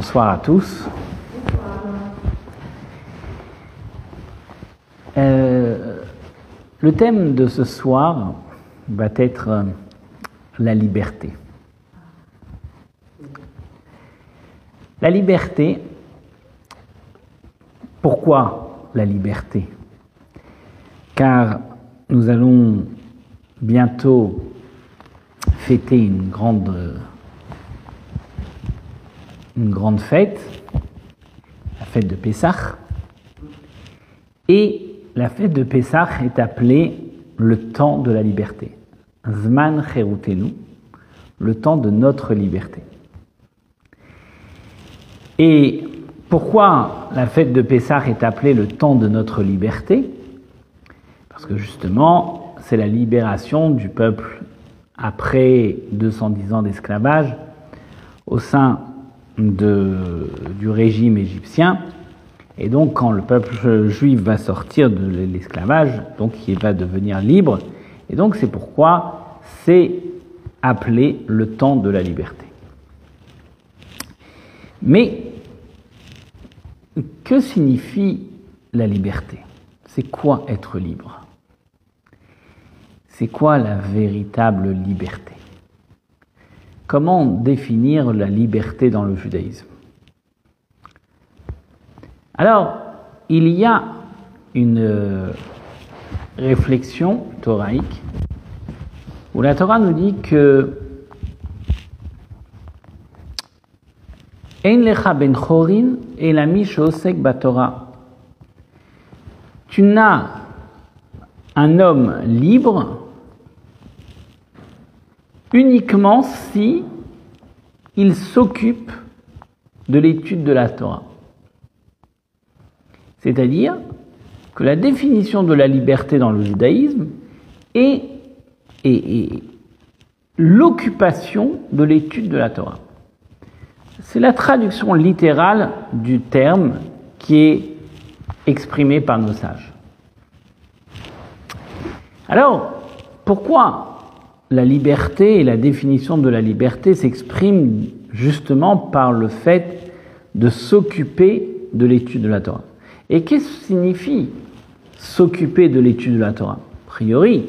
Bonsoir à tous. Euh, le thème de ce soir va être euh, la liberté. La liberté, pourquoi la liberté? Car nous allons bientôt fêter une grande, une grande fête, la fête de Pessah. Et la fête de Pessah est appelée le temps de la liberté. Zman Cherutenu, le temps de notre liberté. Et pourquoi la fête de Pessah est appelée le temps de notre liberté? Parce que justement, c'est la libération du peuple après 210 ans d'esclavage au sein de, du régime égyptien. Et donc, quand le peuple juif va sortir de l'esclavage, donc il va devenir libre. Et donc, c'est pourquoi c'est appelé le temps de la liberté. Mais, que signifie la liberté? C'est quoi être libre? C'est quoi la véritable liberté? Comment définir la liberté dans le judaïsme? Alors, il y a une réflexion thoraïque où la Torah nous dit que ben chorin et la batora. Tu n'as un homme libre uniquement si il s'occupe de l'étude de la Torah. C'est-à-dire que la définition de la liberté dans le judaïsme est, est l'occupation de l'étude de la Torah. C'est la traduction littérale du terme qui est exprimé par nos sages. Alors, pourquoi la liberté et la définition de la liberté s'expriment justement par le fait de s'occuper de l'étude de la Torah. Et qu'est-ce que signifie s'occuper de l'étude de la Torah? A priori,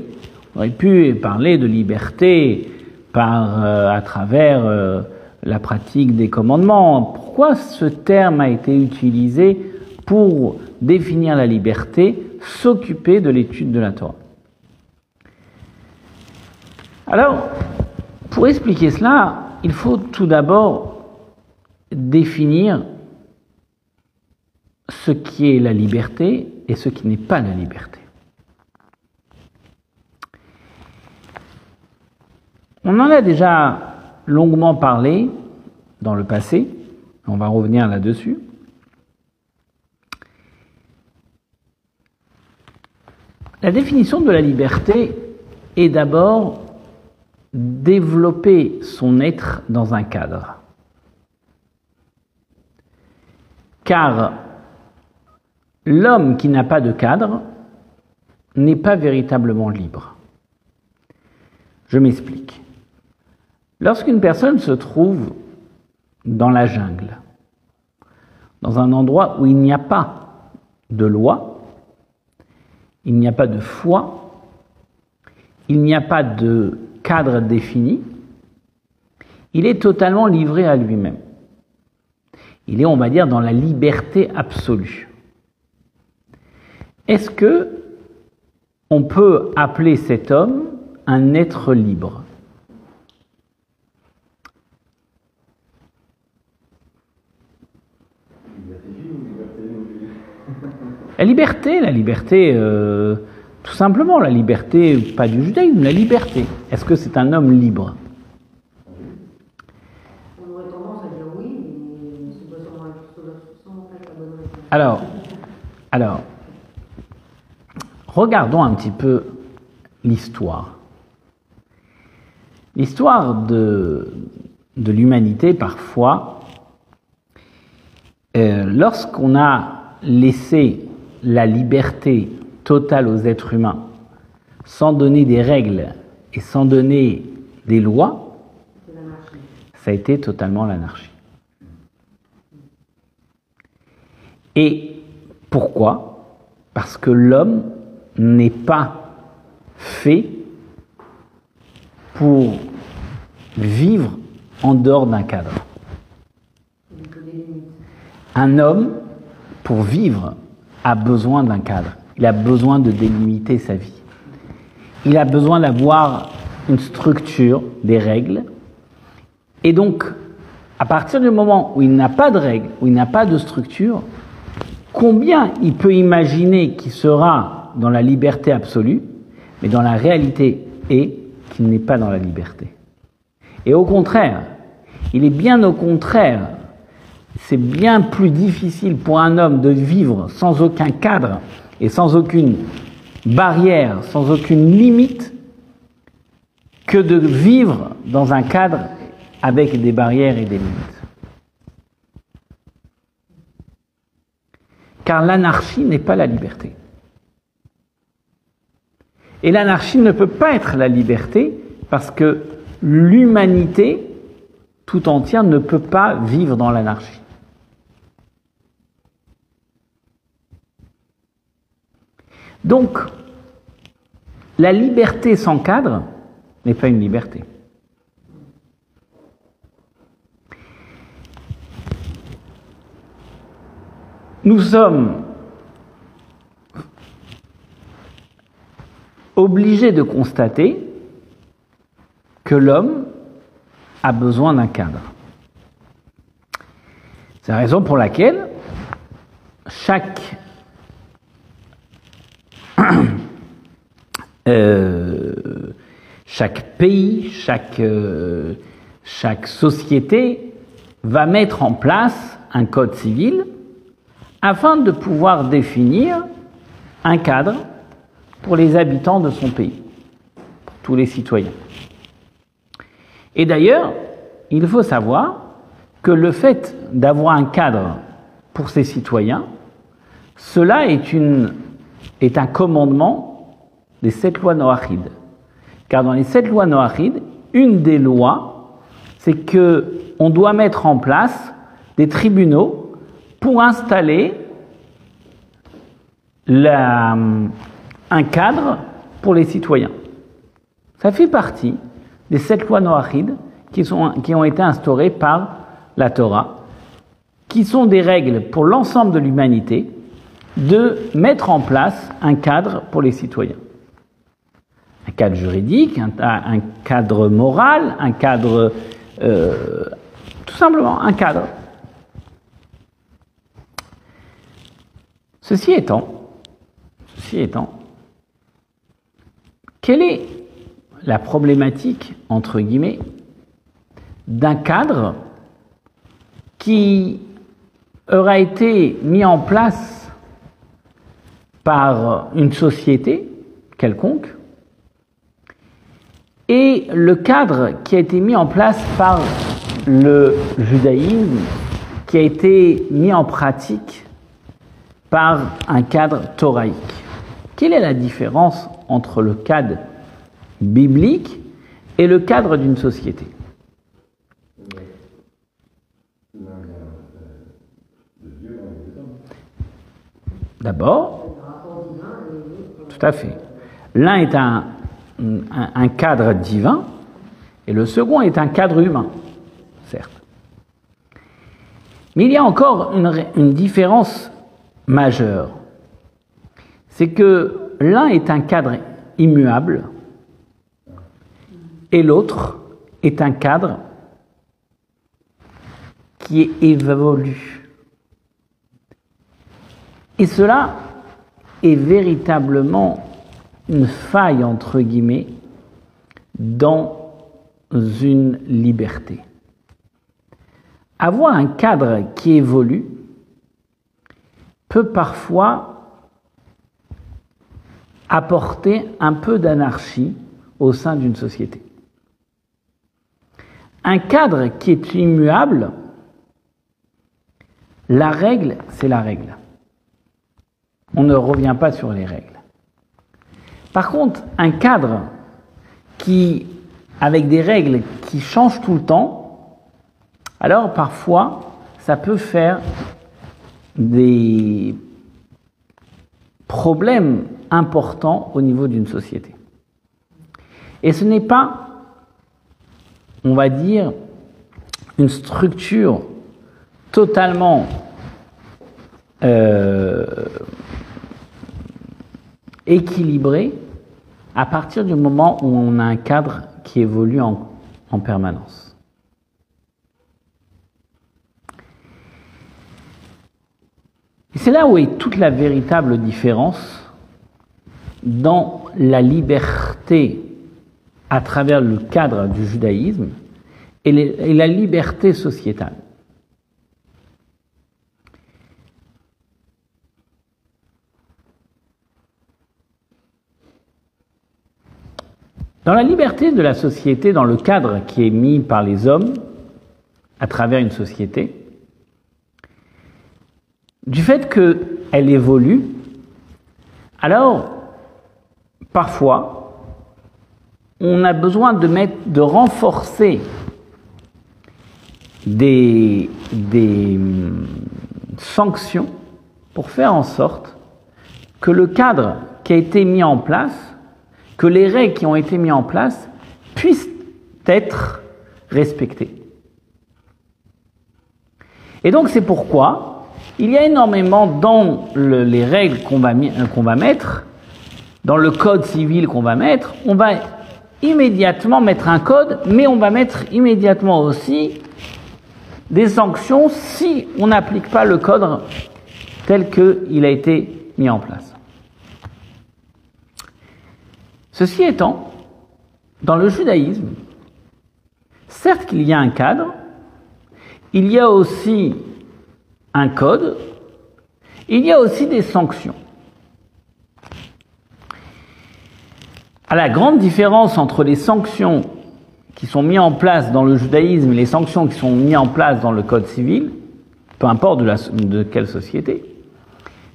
on aurait pu parler de liberté par, euh, à travers euh, la pratique des commandements. Pourquoi ce terme a été utilisé pour définir la liberté, s'occuper de l'étude de la Torah? Alors, pour expliquer cela, il faut tout d'abord définir ce qui est la liberté et ce qui n'est pas la liberté. On en a déjà longuement parlé dans le passé, on va revenir là-dessus. La définition de la liberté est d'abord développer son être dans un cadre. Car l'homme qui n'a pas de cadre n'est pas véritablement libre. Je m'explique. Lorsqu'une personne se trouve dans la jungle, dans un endroit où il n'y a pas de loi, il n'y a pas de foi, il n'y a pas de cadre défini, il est totalement livré à lui-même. Il est, on va dire, dans la liberté absolue. Est-ce que on peut appeler cet homme un être libre? La liberté, la liberté, euh, tout simplement, la liberté, pas du judaïsme, la liberté. Est-ce que c'est un homme libre? Alors, alors, regardons un petit peu l'histoire. L'histoire de, de l'humanité, parfois, euh, lorsqu'on a laissé la liberté totale aux êtres humains, sans donner des règles et sans donner des lois, ça a été totalement l'anarchie. Et pourquoi? Parce que l'homme n'est pas fait pour vivre en dehors d'un cadre. Un homme, pour vivre, a besoin d'un cadre. Il a besoin de délimiter sa vie. Il a besoin d'avoir une structure, des règles. Et donc, à partir du moment où il n'a pas de règles, où il n'a pas de structure, combien il peut imaginer qu'il sera dans la liberté absolue, mais dans la réalité est qu'il n'est pas dans la liberté. Et au contraire, il est bien au contraire, c'est bien plus difficile pour un homme de vivre sans aucun cadre et sans aucune barrière, sans aucune limite, que de vivre dans un cadre avec des barrières et des limites. Car l'anarchie n'est pas la liberté. Et l'anarchie ne peut pas être la liberté parce que l'humanité tout entière ne peut pas vivre dans l'anarchie. Donc, la liberté sans cadre n'est pas une liberté. Nous sommes obligés de constater que l'homme a besoin d'un cadre. C'est la raison pour laquelle chaque euh, chaque pays, chaque, euh, chaque société va mettre en place un code civil afin de pouvoir définir un cadre pour les habitants de son pays, pour tous les citoyens. Et d'ailleurs, il faut savoir que le fait d'avoir un cadre pour ses citoyens, cela est, une, est un commandement des sept lois noachides. Car dans les sept lois noachides, une des lois, c'est que on doit mettre en place des tribunaux pour installer la, un cadre pour les citoyens. Ça fait partie des sept lois noachides qui, sont, qui ont été instaurées par la Torah, qui sont des règles pour l'ensemble de l'humanité de mettre en place un cadre pour les citoyens. Un cadre juridique, un, cadre moral, un cadre... Euh, tout simplement, un cadre. Ceci étant, ceci étant, quelle est la problématique, entre guillemets, d'un cadre qui aura été mis en place par une société quelconque et le cadre qui a été mis en place par le judaïsme, qui a été mis en pratique par un cadre thoraïque. Quelle est la différence entre le cadre biblique et le cadre d'une société? D'abord, tout à fait. L'un est un, un, cadre divin et le second est un cadre humain, certes. Mais il y a encore une, différence majeure. C'est que l'un est un cadre immuable et l'autre est un cadre qui évolue. Et cela est véritablement une faille, entre guillemets, dans une liberté. Avoir un cadre qui évolue peut parfois apporter un peu d'anarchie au sein d'une société. Un cadre qui est immuable, la règle, c'est la règle. On ne revient pas sur les règles. Par contre, un cadre qui, avec des règles qui changent tout le temps, alors parfois, ça peut faire des problèmes importants au niveau d'une société. Et ce n'est pas, on va dire, une structure totalement euh, équilibrée à partir du moment où on a un cadre qui évolue en, en permanence. C'est là où est toute la véritable différence dans la liberté à travers le cadre du judaïsme et la liberté sociétale. Dans la liberté de la société, dans le cadre qui est mis par les hommes à travers une société, du fait qu'elle évolue, alors parfois on a besoin de, mettre, de renforcer des, des hum, sanctions pour faire en sorte que le cadre qui a été mis en place que les règles qui ont été mises en place puissent être respectées. Et donc c'est pourquoi il y a énormément dans les règles qu'on va, qu'on va mettre, dans le code civil qu'on va mettre, on va immédiatement mettre un code, mais on va mettre immédiatement aussi des sanctions si on n'applique pas le code tel qu'il a été mis en place. Ceci étant, dans le judaïsme, certes qu'il y a un cadre, il y a aussi un code, il y a aussi des sanctions. À la grande différence entre les sanctions qui sont mises en place dans le judaïsme et les sanctions qui sont mises en place dans le code civil, peu importe de, quelle société,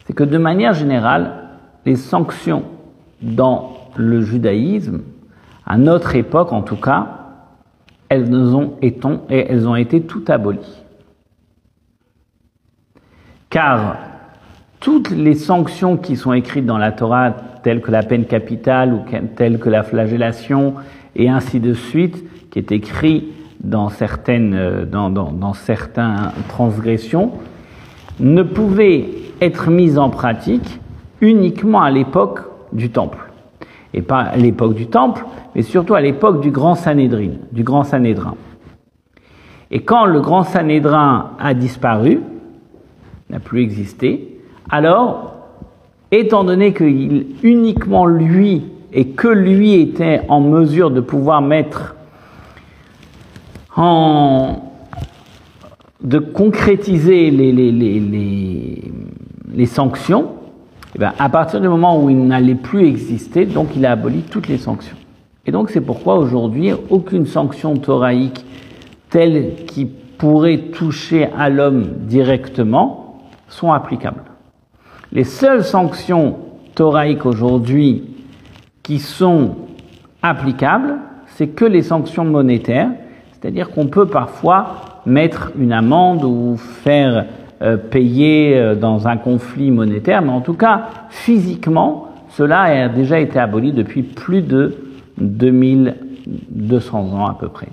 c'est que de manière générale, les sanctions dans le judaïsme, à notre époque en tout cas, elles ont, été, toutes abolies. Car toutes les sanctions qui sont écrites dans la Torah, telles que la peine capitale ou telles que la flagellation, et ainsi de suite, qui est écrit dans certaines, certaines transgressions, ne pouvaient être mises en pratique uniquement à l'époque du Temple et pas à l'époque du Temple, mais surtout à l'époque du Grand Sanhédrin, du Grand Sanhédrin. Et quand le Grand Sanhédrin a disparu, n'a plus existé, alors, étant donné que uniquement lui et que lui était en mesure de pouvoir mettre en de concrétiser les, les, les, les, les sanctions, eh bien, à partir du moment où il n'allait plus exister, donc il a aboli toutes les sanctions. Et donc c'est pourquoi aujourd'hui, aucune sanction thoraïque telle qui pourrait toucher à l'homme directement sont applicables. Les seules sanctions thoraïques aujourd'hui qui sont applicables, c'est que les sanctions monétaires, c'est-à-dire qu'on peut parfois mettre une amende ou faire euh, payé euh, dans un conflit monétaire, mais en tout cas, physiquement, cela a déjà été aboli depuis plus de 2200 ans à peu près.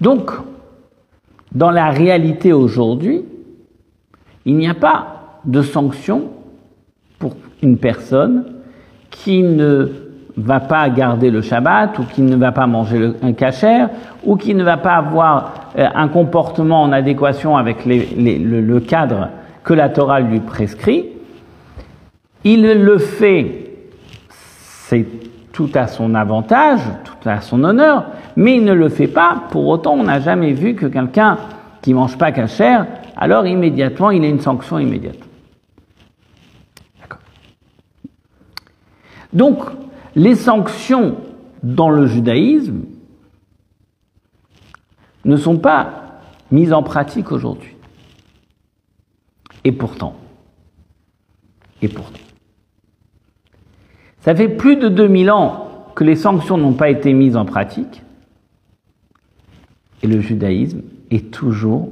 Donc, dans la réalité aujourd'hui, il n'y a pas de sanction pour une personne qui ne va pas garder le Shabbat ou qui ne va pas manger un cachère ou qui ne va pas avoir un comportement en adéquation avec le, cadre que la Torah lui prescrit, il le fait, c'est tout à son avantage, tout à son honneur, mais il ne le fait pas, pour autant on n'a jamais vu que quelqu'un qui mange pas cachère, alors immédiatement il a une sanction immédiate. Donc, les sanctions dans le judaïsme ne sont pas mises en pratique aujourd'hui. Et pourtant, et pourtant, ça fait plus de 2000 ans que les sanctions n'ont pas été mises en pratique, et le judaïsme est toujours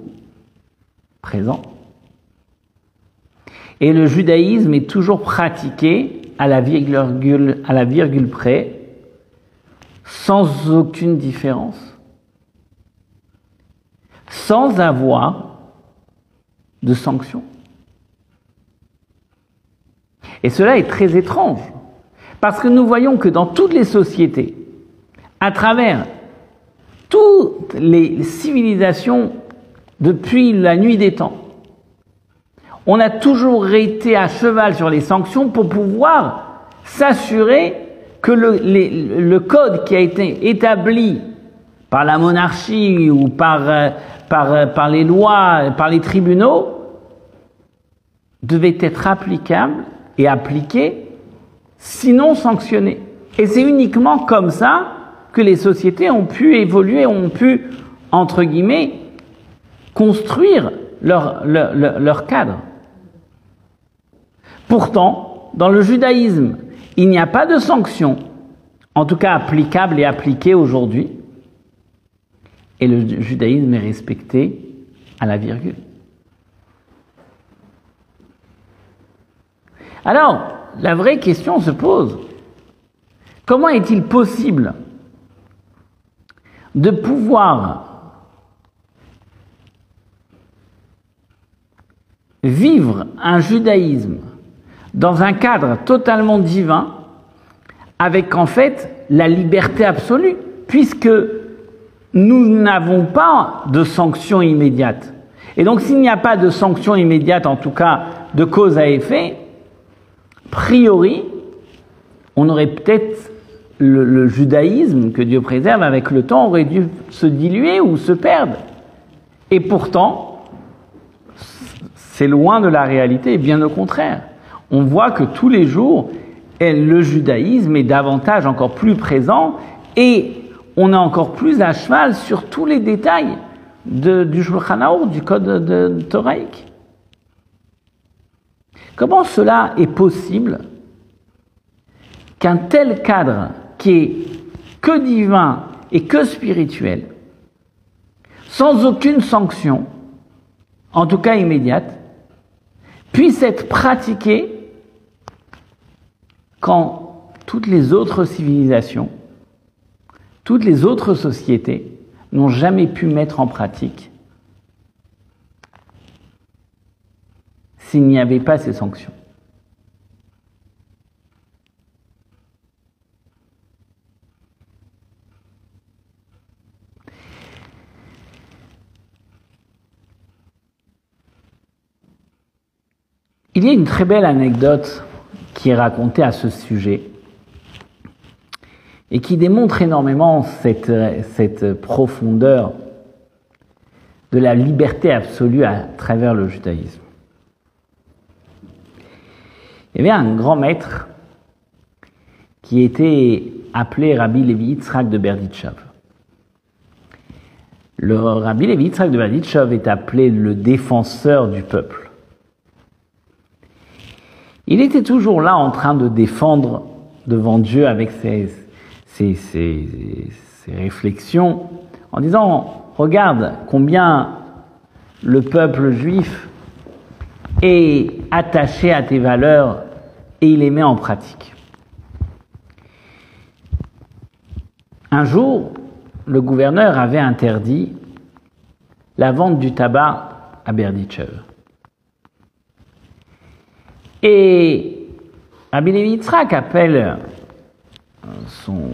présent. Et le judaïsme est toujours pratiqué à la virgule, à la virgule près, sans aucune différence, sans avoir de sanctions. Et cela est très étrange, parce que nous voyons que dans toutes les sociétés, à travers toutes les civilisations depuis la nuit des temps, on a toujours été à cheval sur les sanctions pour pouvoir s'assurer que le, code qui a été établi par la monarchie ou par, euh, par, euh, par les lois, par les tribunaux, devait être applicable et appliqué, sinon sanctionné. Et c'est uniquement comme ça que les sociétés ont pu évoluer, ont pu, entre guillemets, construire leur, leur, leur cadre. Pourtant, dans le judaïsme, il n'y a pas de sanction, en tout cas applicable et appliquée aujourd'hui, et le judaïsme est respecté à la virgule. Alors, la vraie question se pose, comment est-il possible de pouvoir vivre un judaïsme dans un cadre totalement divin, avec en fait la liberté absolue, puisque nous n'avons pas de sanction immédiate. Et donc s'il n'y a pas de sanction immédiate, en tout cas de cause à effet, priori, on aurait peut-être le, le, judaïsme que Dieu préserve avec le temps aurait dû se diluer ou se perdre. Et pourtant, c'est loin de la réalité, bien au contraire on voit que tous les jours, le judaïsme est davantage encore plus présent et on est encore plus à cheval sur tous les détails du Shulchan du code de, Toraïque. Comment cela est possible qu'un tel cadre qui est que divin et que spirituel, sans aucune sanction, en tout cas immédiate, puisse être pratiqué quand toutes les autres civilisations, toutes les autres sociétés n'ont jamais pu mettre en pratique s'il n'y avait pas ces sanctions. Il y a une très belle anecdote qui est raconté à ce sujet et qui démontre énormément cette, profondeur de la liberté absolue à travers le judaïsme. Il y avait un grand maître qui était appelé Rabbi Levi Yitzhak de Berditchev. Le Rabbi Levi Yitzhak de Berditchev est appelé le défenseur du peuple. Il était toujours là en train de défendre devant Dieu avec ses, ses, réflexions en disant, regarde combien le peuple juif est attaché à tes valeurs et il les met en pratique. Un jour, le gouverneur avait interdit la vente du tabac à Berditchev. Et Rabbi Yitzhak appelle son,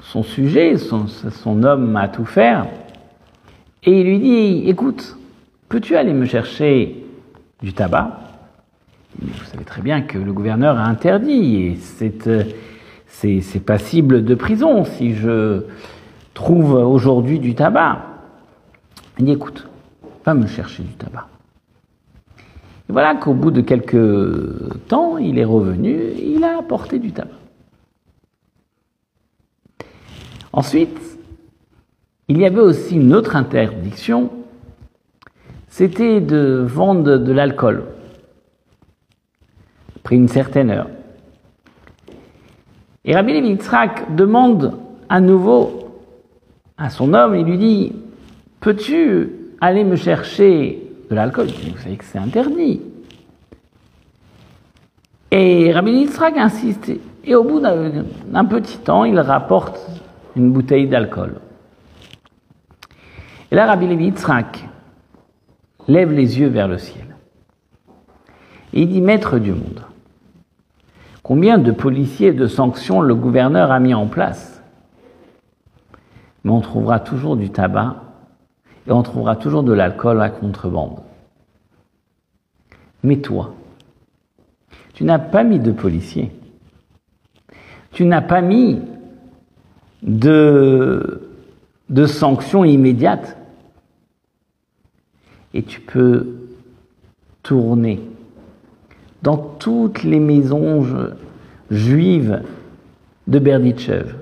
son sujet, son, homme à tout faire, et il lui dit, écoute, peux-tu aller me chercher du tabac? Vous savez très bien que le gouverneur a interdit, et euh, c'est passible de prison si je trouve aujourd'hui du tabac. Il dit, écoute, va me chercher du tabac. Et voilà qu'au bout de quelques temps, il est revenu, il a apporté du tabac. Ensuite, il y avait aussi une autre interdiction, c'était de vendre de l'alcool, après une certaine heure. Et Rabbi Yitzhak demande à nouveau à son homme, il lui dit Peux-tu aller me chercher de l'alcool Vous savez que c'est interdit. Et Rabbi Yitzhak insiste. Et au bout d'un petit temps, il rapporte une bouteille d'alcool. Et là, Rabbi Yitzhak lève les yeux vers le ciel. Et il dit Maître du monde, combien de policiers et de sanctions le gouverneur a mis en place? Mais on trouvera toujours du tabac et on trouvera toujours de l'alcool à contrebande. Mais toi, tu n'as pas mis de policiers. Tu n'as pas mis de, de sanctions immédiates. Et tu peux tourner dans toutes les maisons juives de Berditchev.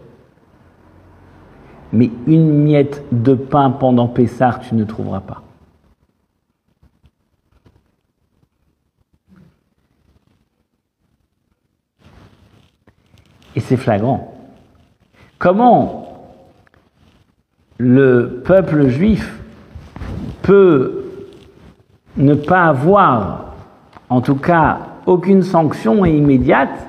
Mais une miette de pain pendant Pessar, tu ne trouveras pas. Et c'est flagrant. Comment le peuple juif peut ne pas avoir, en tout cas, aucune sanction immédiate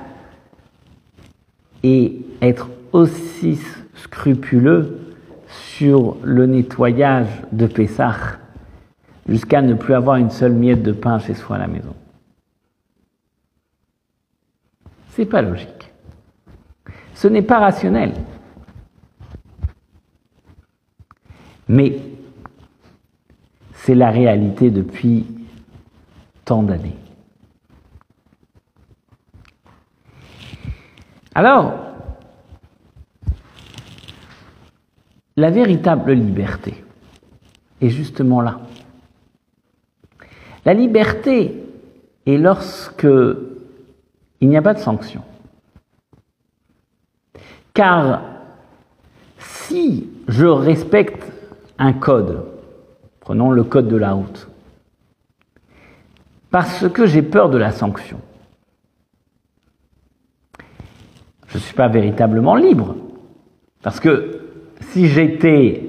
et être aussi scrupuleux sur le nettoyage de Pessah jusqu'à ne plus avoir une seule miette de pain chez soi à la maison. C'est pas logique. Ce n'est pas rationnel. Mais c'est la réalité depuis tant d'années. Alors, la véritable liberté est justement là. La liberté est lorsque il n'y a pas de sanction. Car si je respecte un code, prenons le code de la route, parce que j'ai peur de la sanction, je ne suis pas véritablement libre. Parce que si j'étais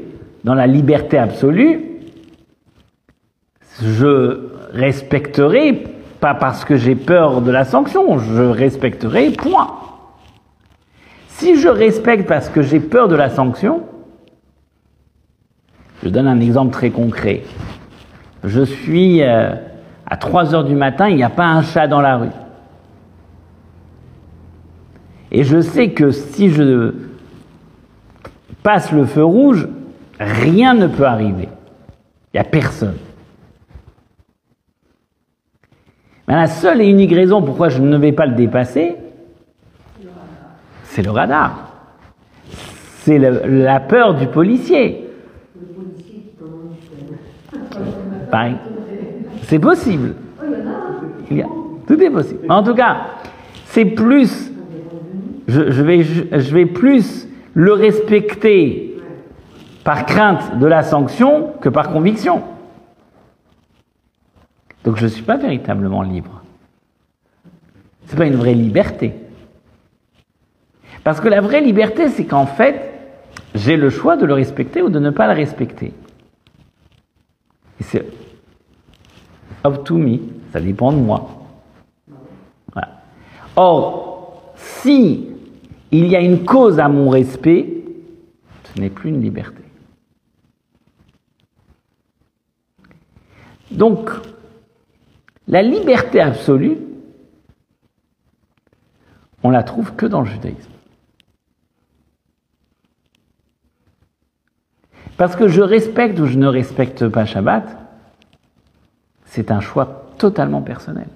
dans la liberté absolue, je respecterai, pas parce que j'ai peur de la sanction, je respecterai, point. Si je respecte parce que j'ai peur de la sanction, je donne un exemple très concret. Je suis euh, à 3 heures du matin, il n'y a pas un chat dans la rue. Et je sais que si je passe le feu rouge, rien ne peut arriver. Il n'y a personne. Mais la seule et unique raison pourquoi je ne vais pas le dépasser, c'est le radar. C'est la peur du policier. C'est possible. tout est possible. En tout cas, c'est plus. Je vais plus le respecter par crainte de la sanction que par conviction. Donc je ne suis pas véritablement libre. Ce n'est pas une vraie liberté. Parce que la vraie liberté, c'est qu'en fait, j'ai le choix de le respecter ou de ne pas le respecter. Et c'est up to me, ça dépend de moi. Or, si il y a une cause à mon respect, ce n'est plus une liberté. Donc, la liberté absolue, on la trouve que dans le judaïsme. Parce que je respecte ou je ne respecte pas Shabbat, c'est un choix totalement personnel.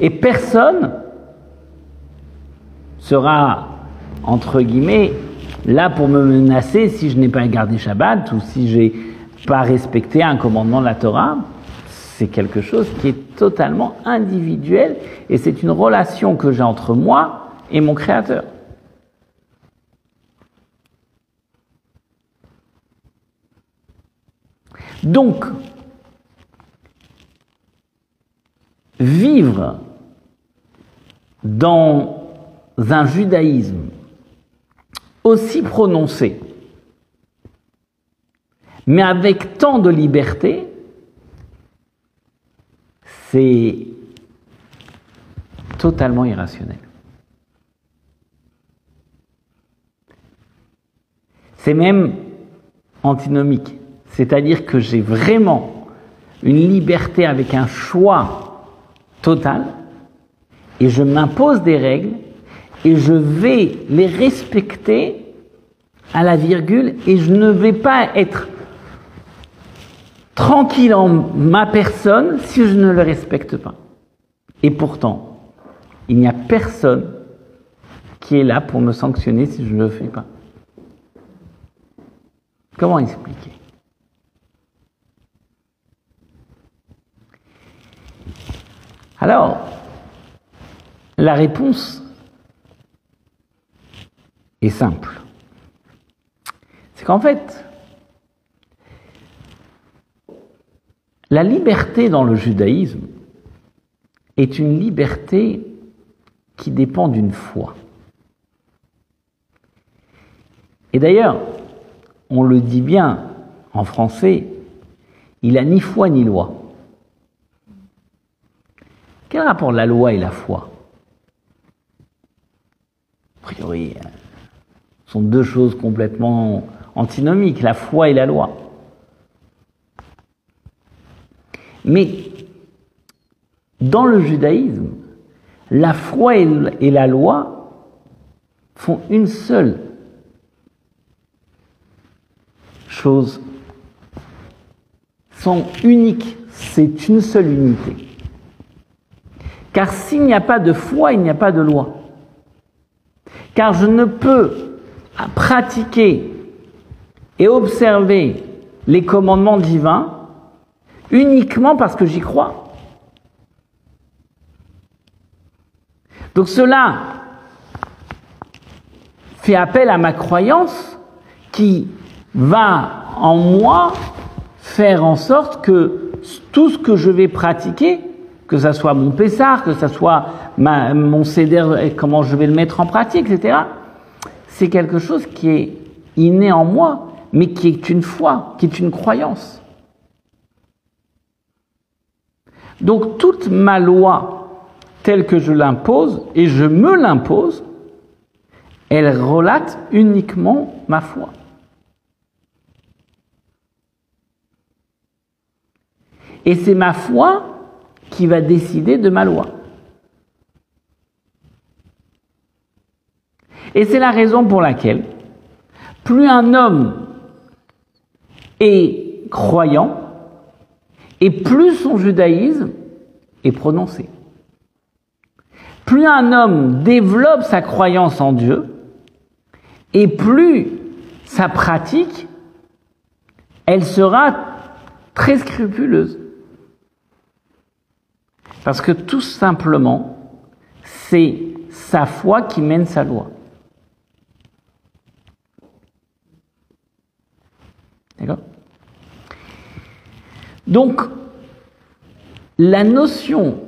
Et personne sera, entre guillemets, là pour me menacer si je n'ai pas gardé Shabbat ou si j'ai pas respecté un commandement de la Torah. C'est quelque chose qui est totalement individuel et c'est une relation que j'ai entre moi et mon Créateur. Donc, vivre dans un judaïsme aussi prononcée, mais avec tant de liberté, c'est totalement irrationnel. C'est même antinomique, c'est-à-dire que j'ai vraiment une liberté avec un choix total, et je m'impose des règles, et je vais les respecter à la virgule, et je ne vais pas être tranquille en ma personne si je ne le respecte pas. Et pourtant, il n'y a personne qui est là pour me sanctionner si je ne le fais pas. Comment expliquer? Alors, la réponse est simple. C'est qu'en fait, la liberté dans le judaïsme est une liberté qui dépend d'une foi. Et d'ailleurs, on le dit bien en français, il a ni foi ni loi. Quel rapport la loi et la foi A priori, ce euh, sont deux choses complètement antinomiques, la foi et la loi. Mais dans le judaïsme, la foi et la loi font une seule chose, sont uniques, c'est une seule unité. Car s'il n'y a pas de foi, il n'y a pas de loi. Car je ne peux pratiquer et observer les commandements divins uniquement parce que j'y crois. Donc cela fait appel à ma croyance qui va en moi faire en sorte que tout ce que je vais pratiquer, que ce soit mon Pessar, que ce soit mon CDR comment je vais le mettre en pratique, etc., c'est quelque chose qui est inné en moi, mais qui est une foi, qui est une croyance. Donc toute ma loi telle que je l'impose, et je me l'impose, elle relate uniquement ma foi. Et c'est ma foi qui va décider de ma loi. Et c'est la raison pour laquelle plus un homme est croyant, et plus son judaïsme est prononcé. Plus un homme développe sa croyance en Dieu, et plus sa pratique, elle sera très scrupuleuse. Parce que tout simplement, c'est sa foi qui mène sa loi. D'accord? Donc, la notion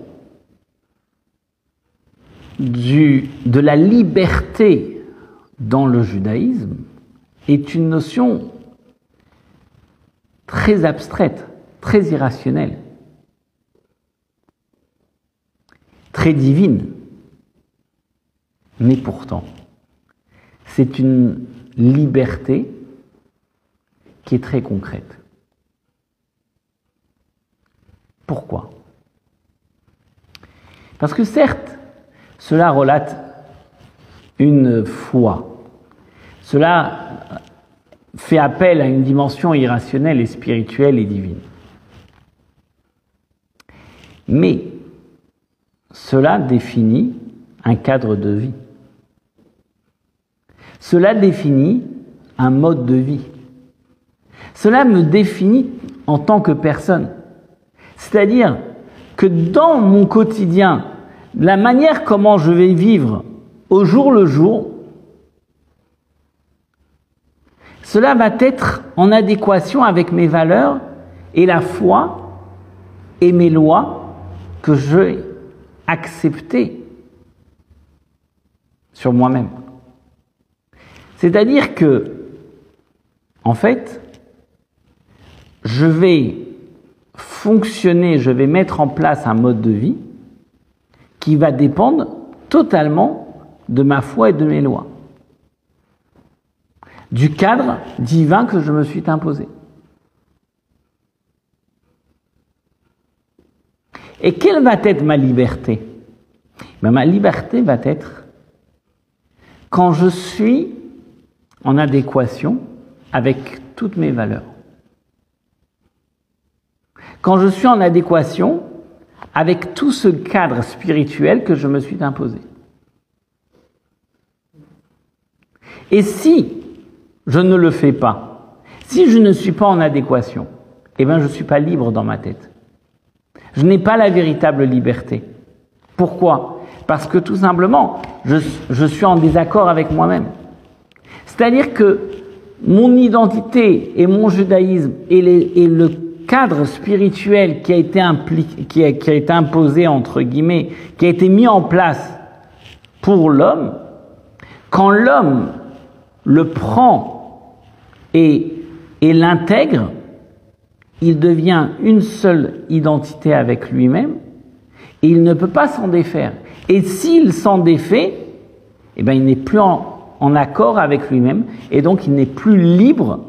du, de la liberté dans le judaïsme est une notion très abstraite, très irrationnelle, très divine. Mais pourtant, c'est une liberté qui est très concrète. Pourquoi? Parce que certes, cela relate une foi. Cela fait appel à une dimension irrationnelle et spirituelle et divine. Mais cela définit un cadre de vie. Cela définit un mode de vie. Cela me définit en tant que personne. C'est-à-dire que dans mon quotidien, la manière comment je vais vivre au jour le jour, cela va être en adéquation avec mes valeurs et la foi et mes lois que je accepter sur moi-même. C'est-à-dire que, en fait, je vais fonctionner, je vais mettre en place un mode de vie qui va dépendre totalement de ma foi et de mes lois, du cadre divin que je me suis imposé. Et quelle va être ma liberté? Ben, Ma liberté va être quand je suis en adéquation avec toutes mes valeurs. Quand je suis en adéquation avec tout ce cadre spirituel que je me suis imposé. Et si je ne le fais pas, si je ne suis pas en adéquation, eh bien je ne suis pas libre dans ma tête. Je n'ai pas la véritable liberté. Pourquoi? Parce que tout simplement, je, suis en désaccord avec moi-même. C'est-à-dire que mon identité et mon judaïsme et, le cadre spirituel qui a été impliqué, qui a, été imposé entre guillemets, qui a été mis en place pour l'homme, quand l'homme le prend et l'intègre, il devient une seule identité avec lui-même et il ne peut pas s'en défaire. Et s'il s'en défait, eh ben, il n'est plus en, accord avec lui-même et donc il n'est plus libre,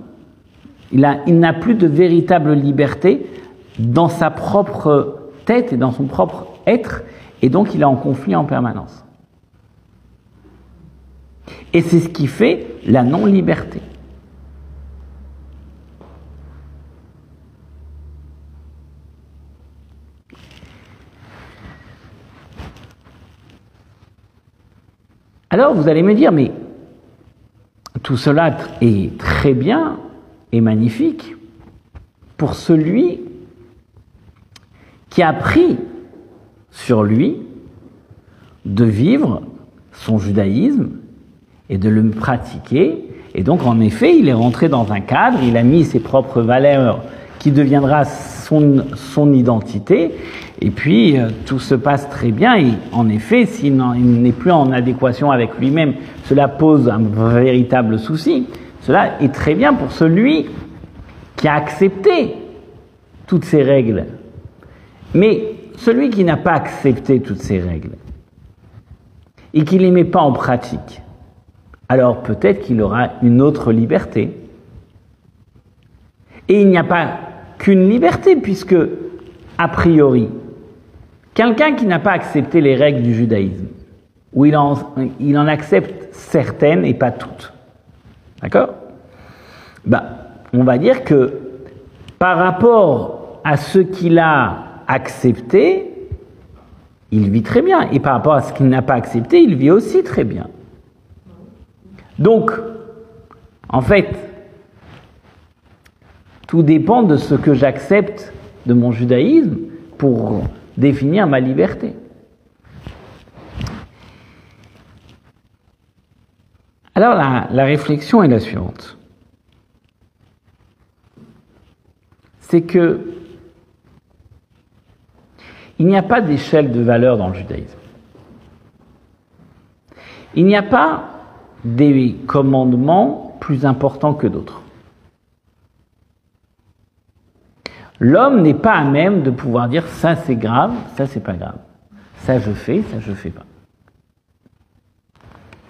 il n'a plus de véritable liberté dans sa propre tête et dans son propre être et donc il est en conflit en permanence. Et c'est ce qui fait la non-liberté. Alors vous allez me dire, mais tout cela est très bien et magnifique pour celui qui a pris sur lui de vivre son judaïsme et de le pratiquer. Et donc, en effet, il est rentré dans un cadre, il a mis ses propres valeurs qui deviendra son, identité, et puis euh, tout se passe très bien, et en effet, s'il n'est plus en adéquation avec lui-même, cela pose un véritable souci. Cela est très bien pour celui qui a accepté toutes ces règles. Mais celui qui n'a pas accepté toutes ces règles et qui ne les met pas en pratique, alors peut-être qu'il aura une autre liberté. Et il n'y a pas qu'une liberté, puisque, a priori, quelqu'un qui n'a pas accepté les règles du judaïsme, ou il en, il en accepte certaines et pas toutes, d'accord? Ben, On va dire que par rapport à ce qu'il a accepté, il vit très bien. Et par rapport à ce qu'il n'a pas accepté, il vit aussi très bien. Donc, en fait, tout dépend de ce que j'accepte de mon judaïsme pour définir ma liberté. Alors la, réflexion est la suivante. C'est que il n'y a pas d'échelle de valeur dans le judaïsme. Il n'y a pas des commandements plus importants que d'autres. L'homme n'est pas à même de pouvoir dire ça c'est grave, ça c'est pas grave. Ça je fais, ça je fais pas.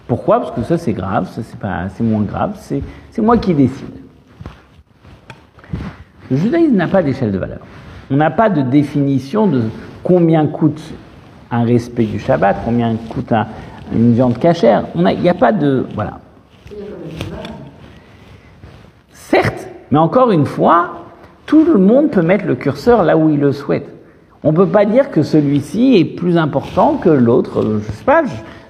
Pourquoi? Parce que ça c'est grave, ça c'est pas, c'est moins grave, c'est, moi qui décide. Le judaïsme n'a pas d'échelle de valeur. On n'a pas de définition de combien coûte un respect du Shabbat, combien coûte un, une viande cachère. Il n'y a, a pas de. Voilà. Certes, mais encore une fois, tout le monde peut mettre le curseur là où il le souhaite. On ne peut pas dire que celui-ci est plus important que l'autre. Je sais pas, je,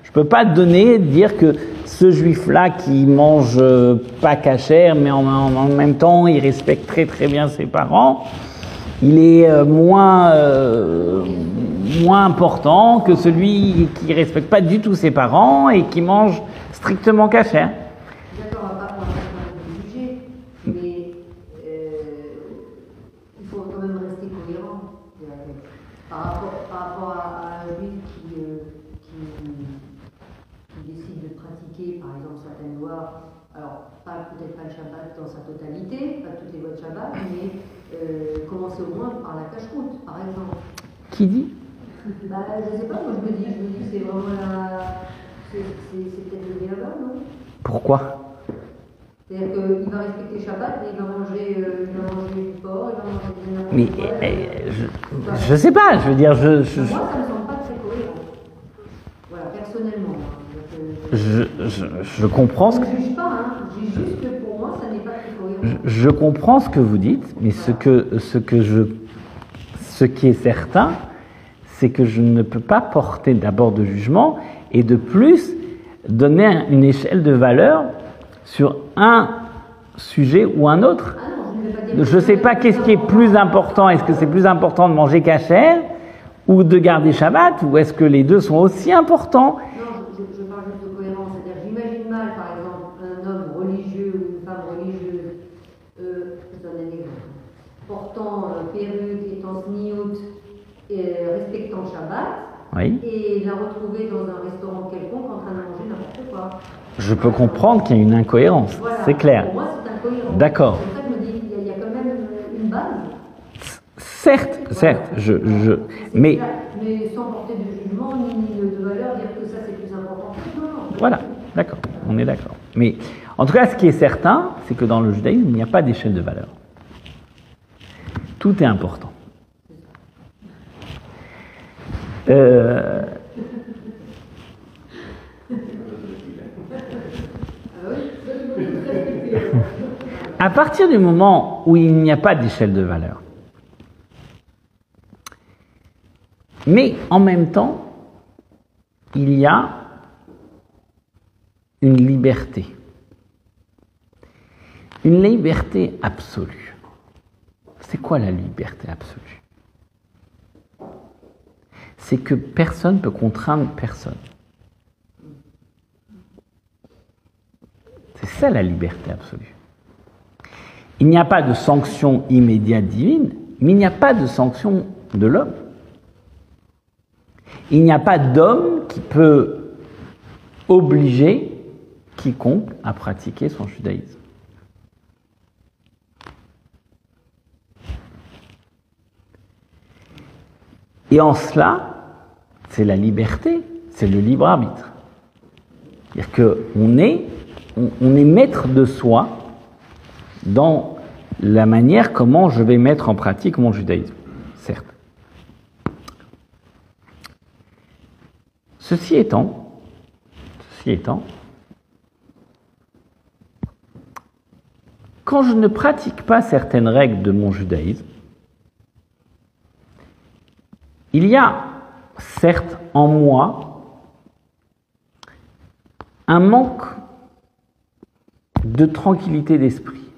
ne peux pas donner, dire que ce juif-là qui mange euh, pas cachère, mais en, même temps il respecte très très bien ses parents, il est euh, moins, euh, moins important que celui qui respecte pas du tout ses parents et qui mange strictement cachère. Alors peut-être pas le Shabbat dans sa totalité, pas toutes les voies de Shabbat, mais euh, commencer au moins par la cache-route, par exemple. Qui dit? Bah, je sais pas, moi je me dis, je me dis que c'est vraiment la. C'est peut-être le Béaba, non? Pourquoi? C'est-à-dire qu'il va respecter Shabbat, mais il va manger, euh, il va manger du porc, il va manger des Mais quoi. euh, je, je sais pas, je veux dire, je, je, Moi, ça me semble pas très cohérent. Voilà, personnellement. hein. Je- je, je- je comprends ce que, Je comprends ce que vous dites, mais ce que, ce que je, ce qui est certain, c'est que je ne peux pas porter d'abord de jugement et de plus donner un- une échelle de valeur sur un sujet ou un autre. Ah. Je ne sais pas qu'est-ce qui est plus important. Est-ce que c'est plus important de manger cachère ou de garder Shabbat ou est-ce que les deux sont aussi importants Non, je, je- je parle juste de cohérence. C'est-à-dire, j'imagine mal, par exemple, un homme religieux ou une femme religieuse, euh, je donne un exemple, perruque, étant sniout, et euh, respectant Shabbat, Oui. et la retrouver dans un restaurant quelconque en train de manger n'importe quoi. Je peux comprendre qu'il y a une incohérence. Voilà. C'est clair. Pour moi, c'est incohérent. D'accord. C'est pour ça que je me dis, il y, a- quand même une, base. Certes, certes, je, je, mais Mais sans porter de jugement ni, ni de valeur, dire que ça c'est plus important. Non, non. voilà, d'accord, on est d'accord. Mais en tout cas, ce qui est certain, c'est que dans le judaïsme, il n'y a pas d'échelle de valeur. Tout est important. Euh, à partir du moment où il n'y a pas d'échelle de valeur, mais en même temps, il y a une liberté. Une liberté absolue. C'est quoi la liberté absolue? C'est que personne ne peut contraindre personne. C'est ça la liberté absolue. Il n'y a pas de sanction immédiate divine, mais il n'y a pas de sanction de l'homme. Il n'y a pas d'homme qui peut obliger quiconque à pratiquer son judaïsme. Et en cela, c'est la liberté, c'est le libre arbitre. C'est-à-dire qu'on est, on, on est maître de soi dans la manière comment je vais mettre en pratique mon judaïsme, certes. Ceci étant, ceci étant, quand je ne pratique pas certaines règles de mon judaïsme, il y a certes en moi un manque de tranquillité d'esprit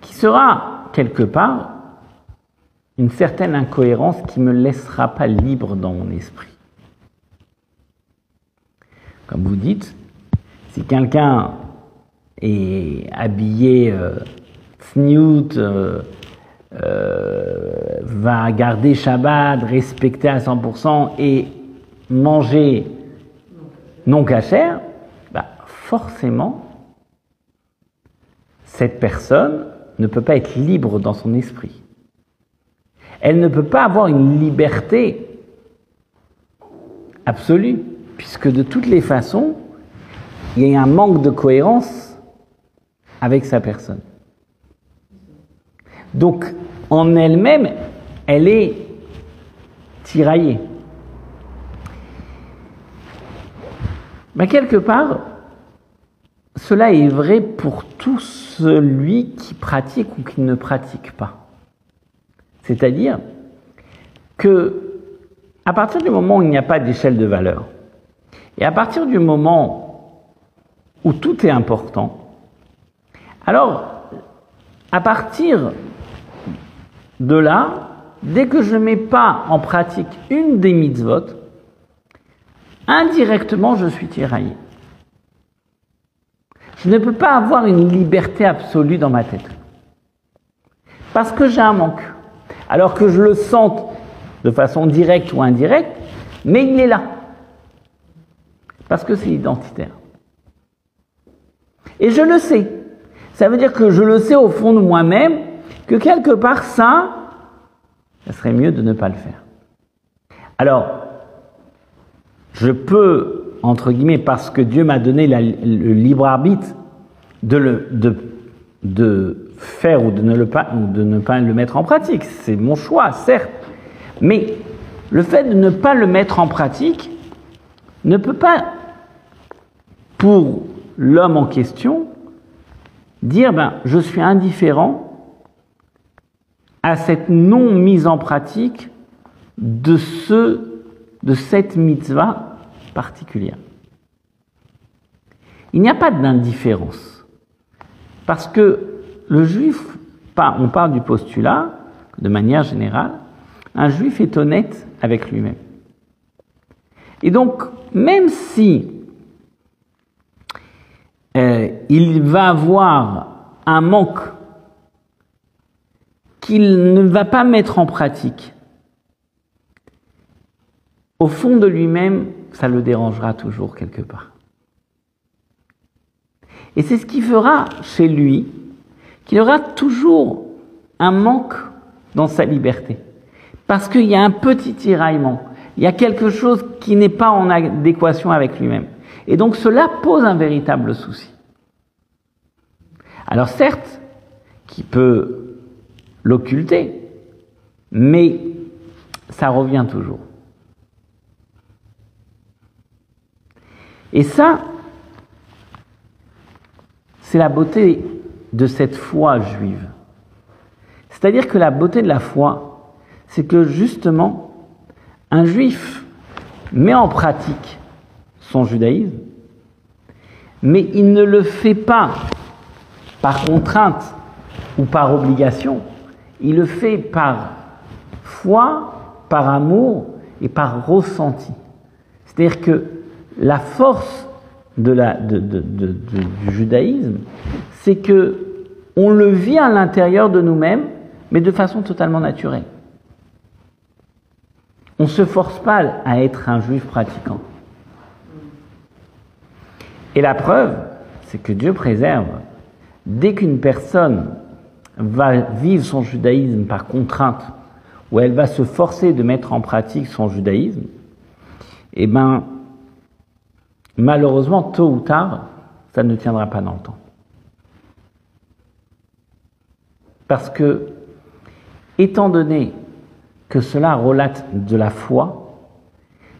qui sera quelque part une certaine incohérence qui ne me laissera pas libre dans mon esprit. Comme vous dites, si quelqu'un est habillé euh, sniout, euh, euh, va garder Shabbat, respecter à 100% et manger non cachère, bah forcément, cette personne ne peut pas être libre dans son esprit. Elle ne peut pas avoir une liberté absolue, puisque de toutes les façons, il y a un manque de cohérence avec sa personne. Donc, en elle-même, elle est tiraillée. Mais quelque part, cela est vrai pour tout celui qui pratique ou qui ne pratique pas. C'est-à-dire que, à partir du moment où il n'y a pas d'échelle de valeur, et à partir du moment où tout est important, alors, à partir de là, dès que je ne mets pas en pratique une des mitzvot, indirectement je suis tiraillé. Je ne peux pas avoir une liberté absolue dans ma tête. Parce que j'ai un manque. Alors que je le sente de façon directe ou indirecte, mais il est là. Parce que c'est identitaire. Et je le sais. Ça veut dire que je le sais au fond de moi-même, que quelque part ça, ça serait mieux de ne pas le faire. Alors, je peux, entre guillemets, parce que Dieu m'a donné le libre arbitre de, le, de, de faire ou de, ne le pas, ou de ne pas le mettre en pratique. C'est mon choix, certes. Mais le fait de ne pas le mettre en pratique ne peut pas, pour l'homme en question, dire ben, je suis indifférent à cette non mise en pratique de ce de cette mitzvah particulière. Il n'y a pas d'indifférence. Parce que le juif, on parle du postulat, de manière générale, un juif est honnête avec lui-même. Et donc, même si euh, il va avoir un manque qu'il ne va pas mettre en pratique, au fond de lui-même, ça le dérangera toujours quelque part. Et c'est ce qui fera chez lui qu'il aura toujours un manque dans sa liberté. Parce qu'il y a un petit tiraillement, il y a quelque chose qui n'est pas en adéquation avec lui-même. Et donc cela pose un véritable souci. Alors certes, qui peut l'occulter, mais ça revient toujours. Et ça, c'est la beauté de cette foi juive. C'est-à-dire que la beauté de la foi, c'est que justement, un juif met en pratique son judaïsme, mais il ne le fait pas par contrainte ou par obligation, il le fait par foi, par amour et par ressenti. C'est-à-dire que la force du judaïsme, c'est que on le vit à l'intérieur de nous-mêmes, mais de façon totalement naturelle. On ne se force pas à être un juif pratiquant. Et la preuve, c'est que Dieu préserve. Dès qu'une personne va vivre son judaïsme par contrainte, ou elle va se forcer de mettre en pratique son judaïsme, eh ben, malheureusement, tôt ou tard, ça ne tiendra pas dans le temps. Parce que, étant donné que cela relate de la foi,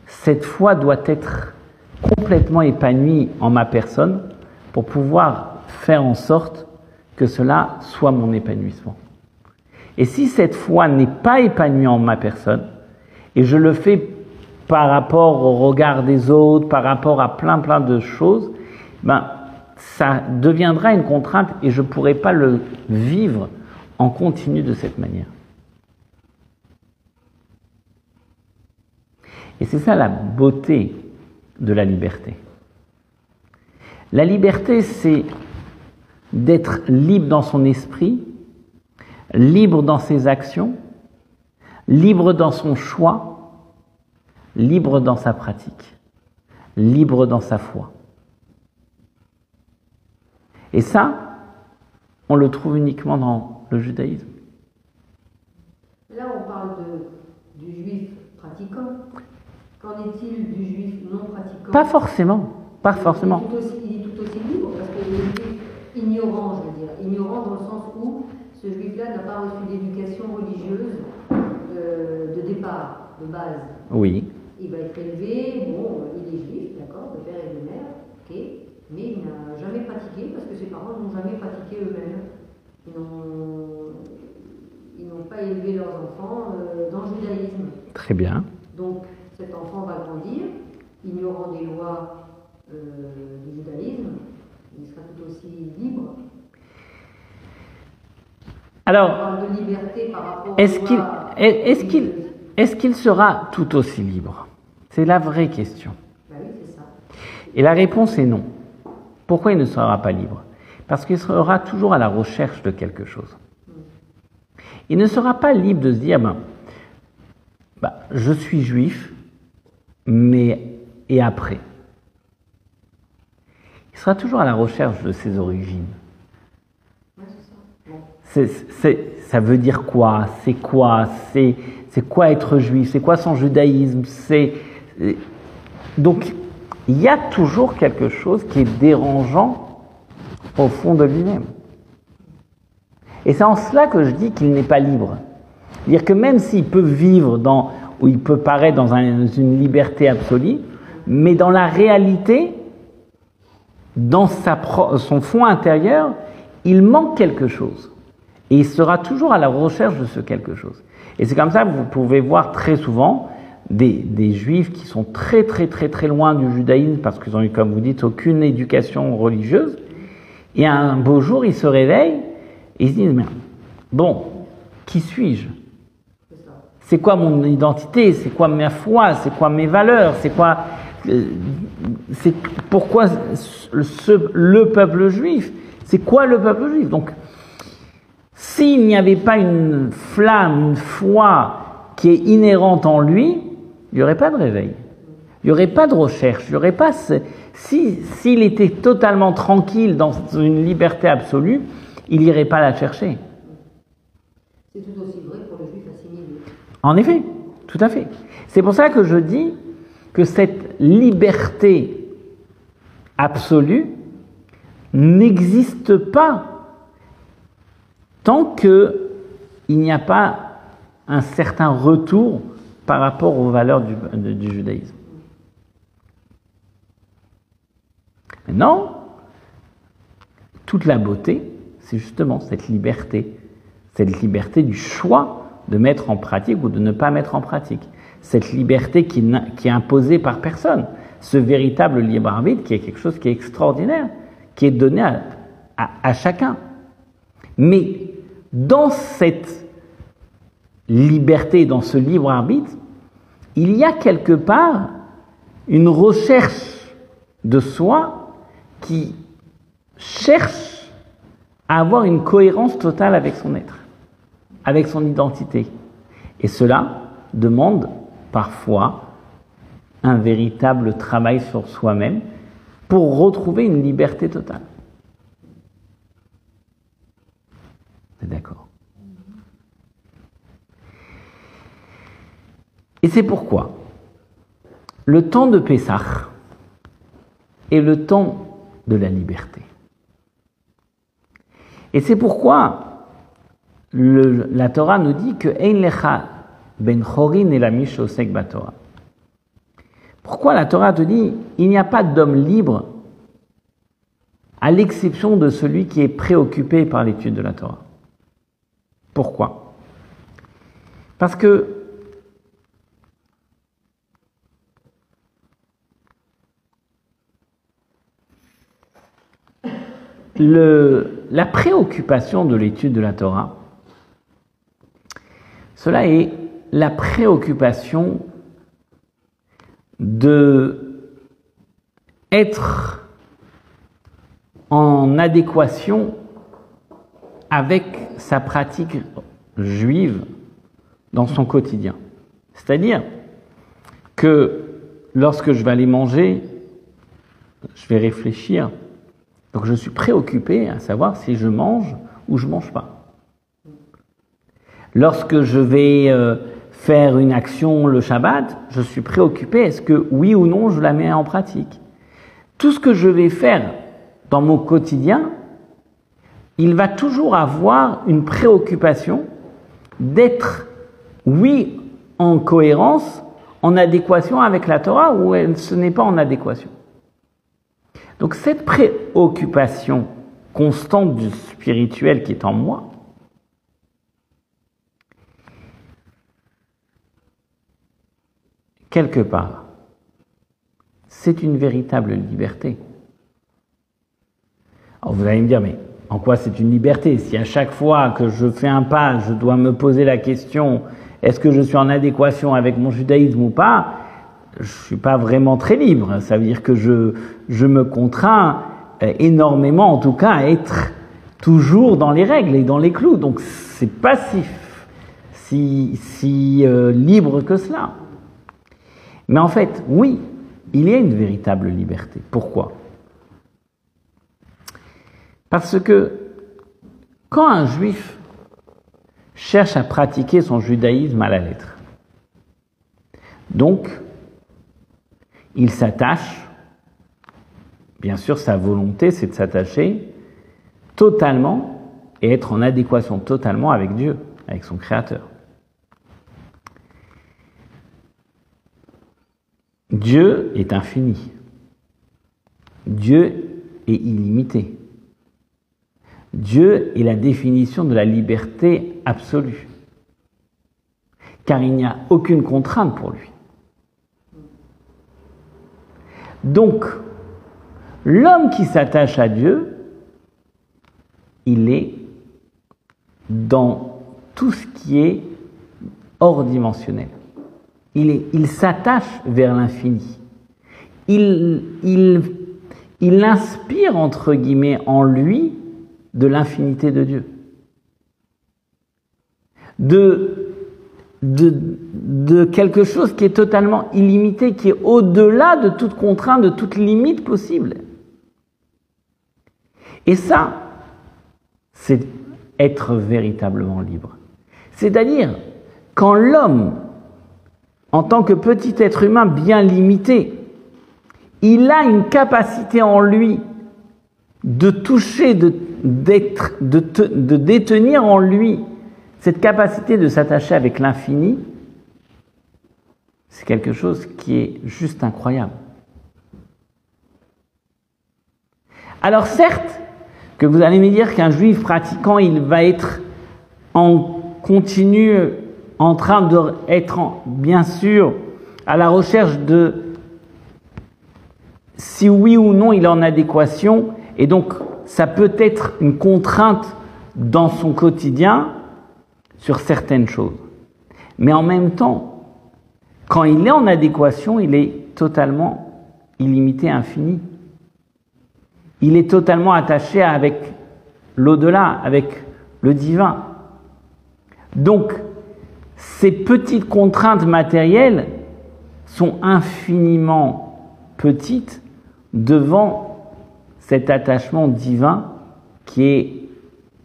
cette foi doit être complètement épanouie en ma personne pour pouvoir faire en sorte que cela soit mon épanouissement. Et si cette foi n'est pas épanouie en ma personne, et je le fais par rapport au regard des autres, par rapport à plein plein de choses, ben, ça deviendra une contrainte et je ne pourrai pas le vivre en continu de cette manière. Et c'est ça la beauté de la liberté. La liberté, c'est d'être libre dans son esprit, libre dans ses actions, libre dans son choix, libre dans sa pratique, libre dans sa foi. Et ça, on le trouve uniquement dans le judaïsme. Là, on parle du juif pratiquant. Qu'en est-il du juif non pratiquant? Pas forcément, pas forcément. Aussi, il est tout aussi libre parce qu'il est ignorant, je veux dire. Ignorant dans le sens où ce juif-là n'a pas reçu d'éducation religieuse euh, de départ, de base. Oui il va être élevé, bon, il est juif, d'accord, le père et le mère, ok, mais il n'a jamais pratiqué parce que ses parents n'ont jamais pratiqué eux-mêmes. Ils n'ont pas élevé leurs enfants euh, dans le judaïsme. Très bien. Donc cet enfant va grandir, ignorant des lois euh, du judaïsme, il sera tout aussi libre. Alors, est-ce qu'il est, est sera tout aussi libre? C'est la vraie question. Bah Et la réponse est non. Pourquoi il ne sera pas libre? Parce qu'il sera toujours à la recherche de quelque chose. Il ne sera pas libre de se dire, ben, ben je suis juif, mais et après? Sera toujours à la recherche de ses origines. Ça. Veut dire quoi? C'est quoi? C'est quoi être juif? C'est quoi son judaïsme? Donc il y a toujours quelque chose qui est dérangeant au fond de lui-même. Et c'est en cela que je dis qu'il n'est pas libre. C'est-à-dire que même s'il peut vivre dans, ou il peut paraître dans un- une liberté absolue, mais dans la réalité, dans sa son fond intérieur, il manque quelque chose. Et il sera toujours à la recherche de ce quelque chose. Et c'est comme ça que vous pouvez voir très souvent des, des juifs qui sont très très très très loin du judaïsme parce qu'ils ont eu, comme vous dites, aucune éducation religieuse. Et un beau jour, ils se réveillent et ils se disent, mais bon, qui suis-je? C'est quoi mon identité? C'est quoi ma foi? C'est quoi mes valeurs? C'est quoi C'est pourquoi ce- le peuple juif C'est quoi le peuple juif? Donc, s'il n'y avait pas une flamme, une foi qui est inhérente en lui, il n'y aurait pas de réveil. Il n'y aurait pas de recherche. Il y aurait pas ce- si s'il était totalement tranquille dans une liberté absolue, il n'irait pas la chercher. C'est tout aussi vrai pour le juif assimilé. En effet, tout à fait. C'est pour ça que je dis que cette liberté absolue n'existe pas tant que il n'y a pas un certain retour par rapport aux valeurs du, du judaïsme. Maintenant, toute la beauté, c'est justement cette liberté, cette liberté du choix de mettre en pratique ou de ne pas mettre en pratique, cette liberté qui, est imposée par personne, ce véritable libre arbitre qui est quelque chose qui est extraordinaire, qui est donné à, à- à chacun. Mais dans cette liberté, dans ce libre arbitre, il y a quelque part une recherche de soi qui cherche à avoir une cohérence totale avec son être, avec son identité. Et cela demande parfois un véritable travail sur soi-même pour retrouver une liberté totale. C'est d'accord? Et c'est pourquoi le temps de Pessah est le temps de la liberté. Et c'est pourquoi la Torah nous dit que Ein lecha ben chorin et la mishosek batorah. Pourquoi la Torah te dit il n'y a pas d'homme libre à l'exception de celui qui est préoccupé par l'étude de la Torah? Pourquoi? Parce que la préoccupation de l'étude de la Torah, cela est la préoccupation de être en adéquation avec sa pratique juive dans son quotidien. C'est-à-dire que lorsque je vais aller manger, je vais réfléchir. Donc je suis préoccupé à savoir si je mange ou je mange pas. Lorsque je vais euh, faire une action le Shabbat, je suis préoccupé est-ce que oui ou non je la mets en pratique? Tout ce que je vais faire dans mon quotidien, il va toujours avoir une préoccupation d'être, oui, en cohérence, en adéquation avec la Torah ou ce n'est pas en adéquation. Donc cette préoccupation constante du spirituel qui est en moi, quelque part, c'est une véritable liberté. Alors vous allez me dire, mais en quoi c'est une liberté? Si à chaque fois que je fais un pas, je dois me poser la question, est-ce que je suis en adéquation avec mon judaïsme ou pas? Je suis pas vraiment très libre. Ça veut dire que je, me contrains euh, énormément, en tout cas, à être toujours dans les règles et dans les clous. Donc c'est pas si, si, si euh, libre que cela. Mais en fait, oui, il y a une véritable liberté. Pourquoi? Parce que quand un juif cherche à pratiquer son judaïsme à la lettre, donc il s'attache, bien sûr sa volonté c'est de s'attacher totalement et être en adéquation totalement avec Dieu, avec son Créateur. Dieu est infini. Dieu est illimité. Dieu est la définition de la liberté absolue, car il n'y a aucune contrainte pour lui. Donc, l'homme qui s'attache à Dieu, il est dans tout ce qui est hors dimensionnel. Il, s'attache vers l'infini. Il, inspire, entre guillemets, en lui de l'infinité de Dieu. De, quelque chose qui est totalement illimité, qui est au-delà de toute contrainte, de toute limite possible. Et ça, c'est être véritablement libre. C'est-à-dire, quand l'homme, en tant que petit être humain bien limité, il a une capacité en lui de toucher, de, détenir en lui cette capacité de s'attacher avec l'infini, c'est quelque chose qui est juste incroyable. Alors certes, que vous allez me dire qu'un juif pratiquant, il va être en continu en train d'être, bien sûr, à la recherche de si oui ou non il est en adéquation, et donc ça peut être une contrainte dans son quotidien sur certaines choses. Mais en même temps, quand il est en adéquation, il est totalement illimité, infini. Il est totalement attaché avec l'au-delà, avec le divin. Donc, ces petites contraintes matérielles sont infiniment petites devant cet attachement divin qui est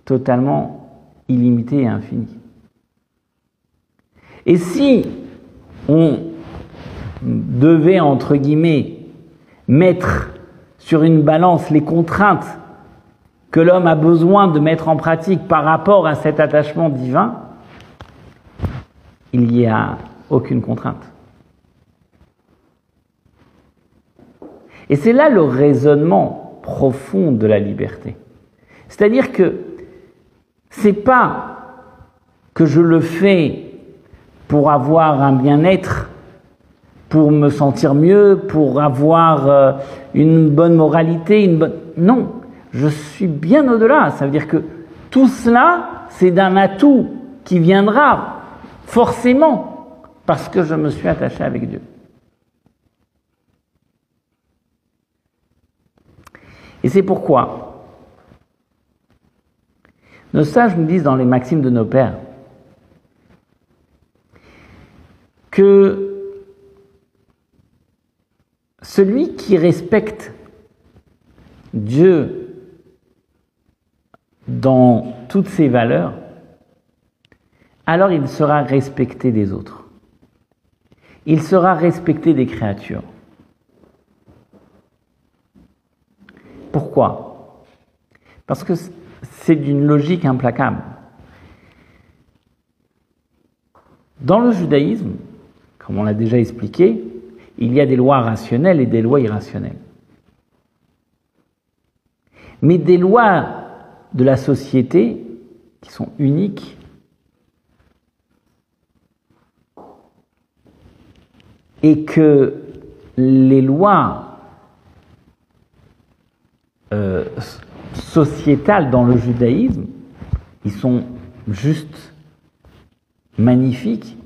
totalement illimité et infini. Et si on devait, entre guillemets, mettre sur une balance les contraintes que l'homme a besoin de mettre en pratique par rapport à cet attachement divin, il n'y a aucune contrainte. Et c'est là le raisonnement profonde de la liberté. C'est-à-dire que c'est pas que je le fais pour avoir un bien-être, pour me sentir mieux, pour avoir euh, une bonne moralité, une bonne... Non, je suis bien au-delà. Ça veut dire que tout cela, c'est d'un atout qui viendra forcément parce que je me suis attaché avec Dieu. Et c'est pourquoi nos sages nous disent dans les maximes de nos pères que celui qui respecte Dieu dans toutes ses valeurs, alors il sera respecté des autres. Il sera respecté des créatures. Pourquoi? Parce que c'est d'une logique implacable. Dans le judaïsme, comme on l'a déjà expliqué, il y a des lois rationnelles et des lois irrationnelles. Mais des lois de la société qui sont uniques et que les lois euh, sociétales dans le judaïsme, ils sont juste magnifiques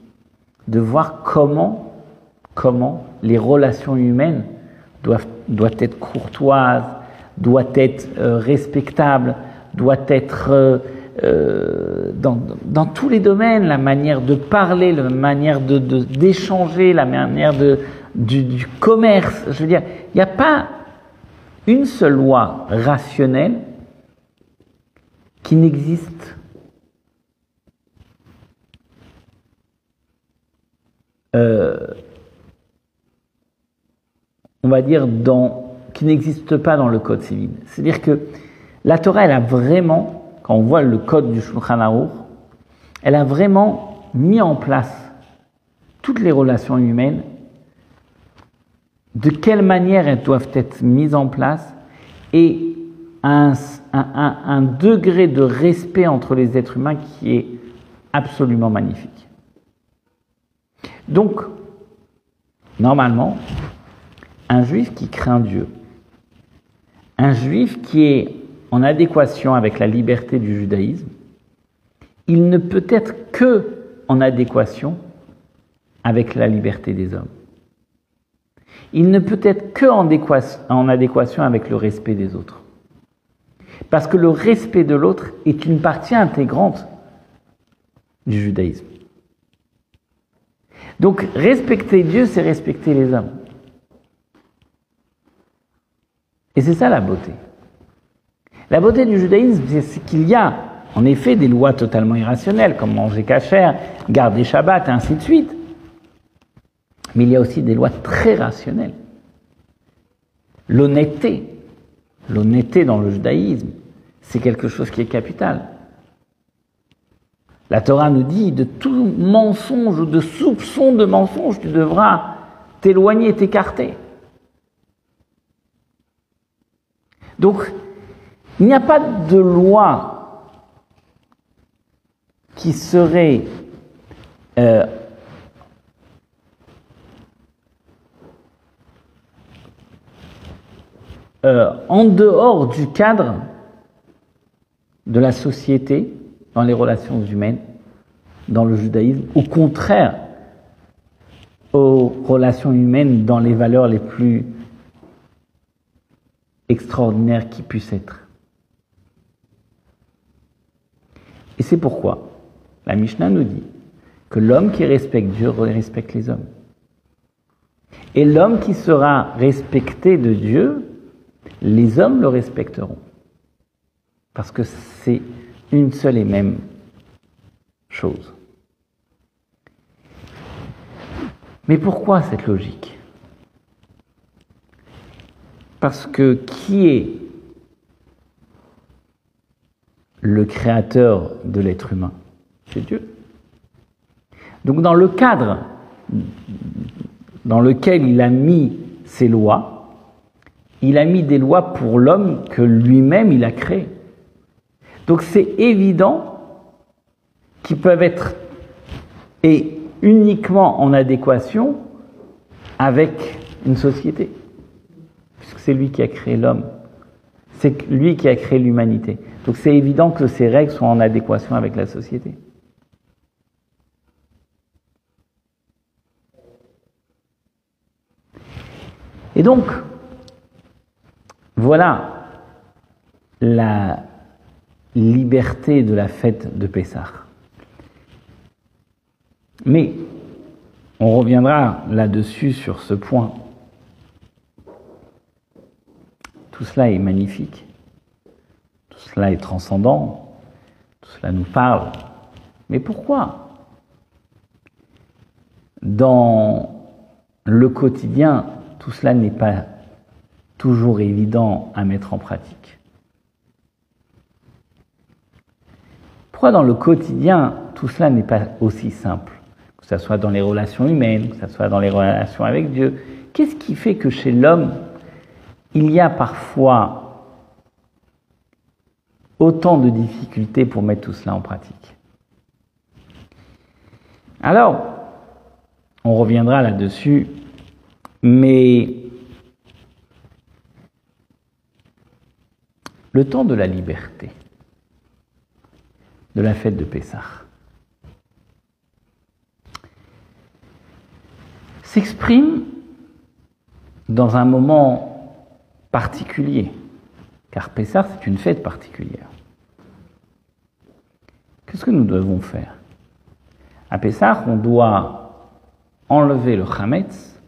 de voir comment, comment les relations humaines doivent, doivent être courtoises, doivent être euh, respectables, doivent être euh, dans, dans, tous les domaines, la manière de parler, la manière d'échanger, la manière du, commerce. Je veux dire, il n'y a pas une seule loi rationnelle qui n'existe euh, on va dire, qui n'existe pas dans le code civil. C'est-à-dire que la Torah, elle a vraiment, quand on voit le code du Shulchan elle a vraiment mis en place toutes les relations humaines, de quelle manière elles doivent être mises en place, et un degré de respect entre les êtres humains qui est absolument magnifique. Donc, normalement, un juif qui craint Dieu, un juif qui est en adéquation avec la liberté du judaïsme, il ne peut être que en adéquation avec la liberté des hommes. Il ne peut être que en adéquation avec le respect des autres. Parce que le respect de l'autre est une partie intégrante du judaïsme. Donc respecter Dieu, c'est respecter les hommes. Et c'est ça la beauté. La beauté du judaïsme, c'est qu'il y a en effet des lois totalement irrationnelles, comme manger cachère, garder Shabbat, et ainsi de suite. Mais il y a aussi des lois très rationnelles. L'honnêteté, l'honnêteté dans le judaïsme, c'est quelque chose qui est capital. La Torah nous dit de tout mensonge ou de soupçon de mensonge, tu devras t'éloigner, t'écarter. Donc, il n'y a pas de loi qui serait euh, euh, en dehors du cadre de la société dans les relations humaines, dans le judaïsme, au contraire aux relations humaines dans les valeurs les plus extraordinaire qui puisse être. Et c'est pourquoi la Mishnah nous dit que l'homme qui respecte Dieu respecte les hommes. Et l'homme qui sera respecté de Dieu, les hommes le respecteront. Parce que c'est une seule et même chose. Mais pourquoi cette logique? Parce que qui est le créateur de l'être humain C'est Dieu. Donc dans le cadre dans lequel il a mis ses lois, il a mis des lois pour l'homme que lui-même il a créé. Donc c'est évident qu'ils peuvent être et uniquement en adéquation avec une société c'est lui qui a créé l'homme. C'est lui qui a créé l'humanité. Donc c'est évident que ces règles sont en adéquation avec la société. Et donc, voilà la liberté de la fête de Pessah. Mais on reviendra là-dessus sur ce point Tout cela est magnifique, tout cela est transcendant, tout cela nous parle. Mais pourquoi? Dans le quotidien, tout cela n'est pas toujours évident à mettre en pratique. Pourquoi dans le quotidien, tout cela n'est pas aussi simple? Que ce soit dans les relations humaines, que ce soit dans les relations avec Dieu. Qu'est-ce qui fait que chez l'homme, il y a parfois autant de difficultés pour mettre tout cela en pratique. Alors, on reviendra là-dessus, mais le temps de la liberté, de la fête de Pessah, s'exprime dans un moment particulier, car Pessah, c'est une fête particulière. Qu'est-ce que nous devons faire? À Pessah, on doit enlever le chametz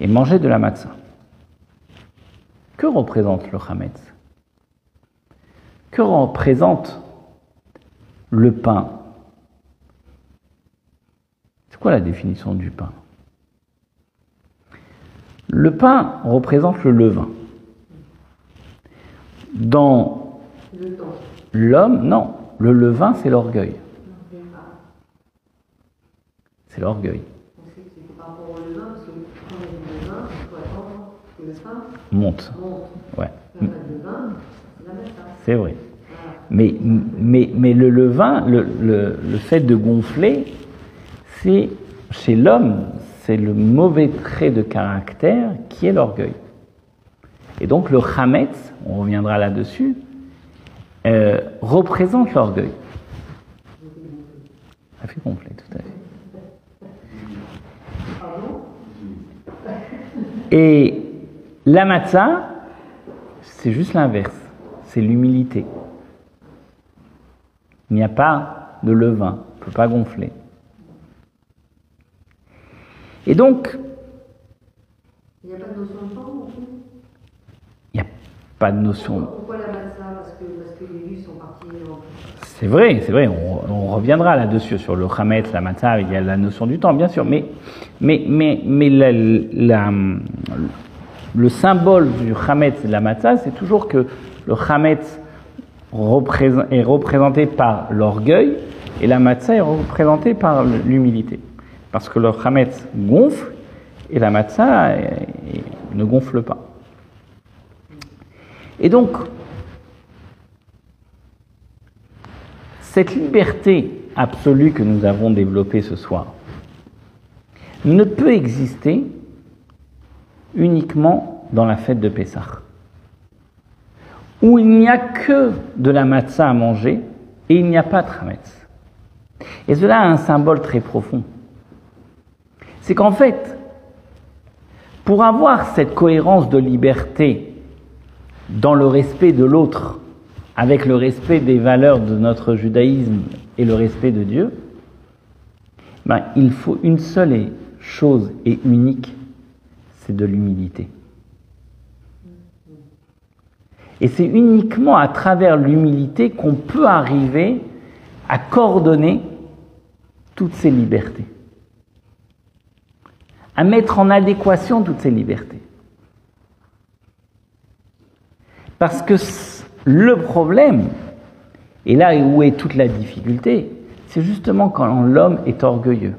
et manger de la matzah. Que représente le chametz? Que que représente le pain? C'est quoi la définition du pain? Le pain représente le levain. Dans l'homme, non, le levain, c'est l'orgueil. C'est l'orgueil. Monte. monte. Ouais, c'est vrai. Mais, mais, mais le levain, le, le, le fait de gonfler, c'est chez l'homme, c'est le mauvais trait de caractère qui est l'orgueil. Et donc le chametz, on reviendra là-dessus, euh, représente l'orgueil. Ça fait gonfler, tout à fait. Et la matzah, c'est juste l'inverse, c'est l'humilité. Il n'y a pas de levain, on ne peut pas gonfler. Et donc, Il n'y a pas de notion de non plus il n'y a pas de notion. Pourquoi la matzah parce que, parce que les juifs sont partis en... C'est vrai, c'est vrai, on, on reviendra là-dessus, sur le chametz, la matzah, il y a la notion du temps, bien sûr, mais, mais, mais, mais la- la- le symbole du chametz et de la matzah, c'est toujours que le représent- est représenté par l'orgueil et la matzah est représentée par l'humilité. Parce que le chametz gonfle et la matzah euh, ne gonfle pas. Et donc, cette liberté absolue que nous avons développée ce soir ne peut exister uniquement dans la fête de Pessah, où il n'y a que de la matzah à manger et il n'y a pas de chametz. Et cela a un symbole très profond. C'est qu'en fait, pour avoir cette cohérence de liberté dans le respect de l'autre, avec le respect des valeurs de notre judaïsme et le respect de Dieu, ben, il faut une seule chose et unique, c'est de l'humilité. Et c'est uniquement à travers l'humilité qu'on peut arriver à coordonner toutes ces libertés, à mettre en adéquation toutes ces libertés. Parce que le problème, et là où est toute la difficulté, c'est justement quand l'homme est orgueilleux.